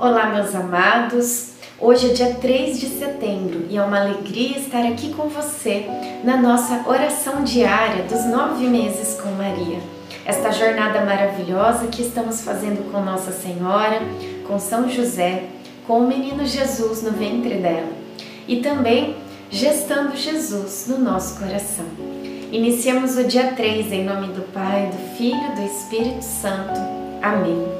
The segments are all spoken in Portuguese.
Olá, meus amados. Hoje é dia 3 de setembro e é uma alegria estar aqui com você na nossa oração diária dos nove meses com Maria. Esta jornada maravilhosa que estamos fazendo com Nossa Senhora, com São José, com o menino Jesus no ventre dela e também gestando Jesus no nosso coração. Iniciamos o dia 3 em nome do Pai, do Filho e do Espírito Santo. Amém.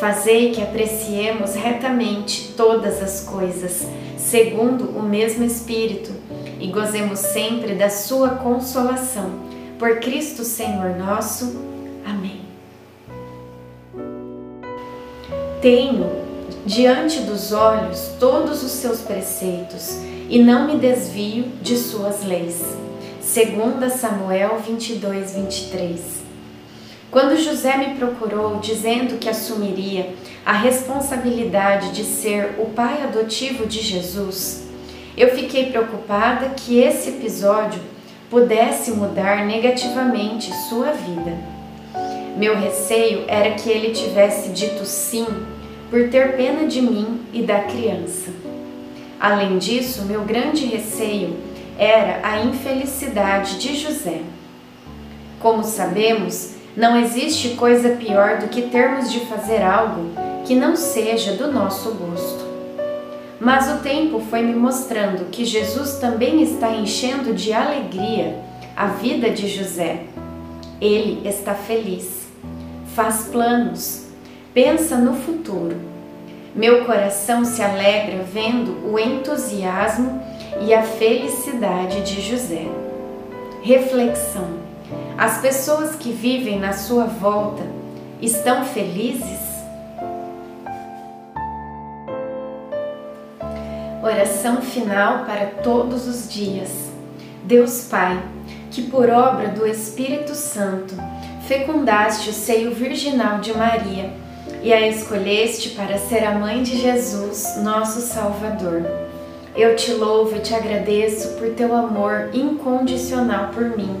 Fazei que apreciemos retamente todas as coisas, segundo o mesmo Espírito, e gozemos sempre da Sua consolação. Por Cristo Senhor nosso. Amém. Tenho diante dos olhos todos os seus preceitos e não me desvio de suas leis. Segunda Samuel 22, 23. Quando José me procurou dizendo que assumiria a responsabilidade de ser o pai adotivo de Jesus, eu fiquei preocupada que esse episódio pudesse mudar negativamente sua vida. Meu receio era que ele tivesse dito sim por ter pena de mim e da criança. Além disso, meu grande receio era a infelicidade de José. Como sabemos, não existe coisa pior do que termos de fazer algo que não seja do nosso gosto. Mas o tempo foi me mostrando que Jesus também está enchendo de alegria a vida de José. Ele está feliz, faz planos, pensa no futuro. Meu coração se alegra vendo o entusiasmo e a felicidade de José. Reflexão as pessoas que vivem na sua volta estão felizes? Oração final para todos os dias. Deus Pai, que por obra do Espírito Santo fecundaste o seio virginal de Maria e a escolheste para ser a mãe de Jesus, nosso Salvador. Eu te louvo e te agradeço por teu amor incondicional por mim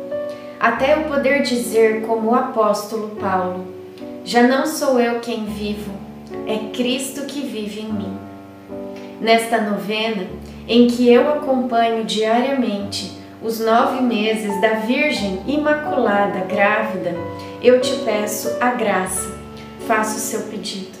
até eu poder dizer, como o apóstolo Paulo: Já não sou eu quem vivo, é Cristo que vive em mim. Nesta novena, em que eu acompanho diariamente os nove meses da Virgem Imaculada grávida, eu te peço a graça. Faça o seu pedido.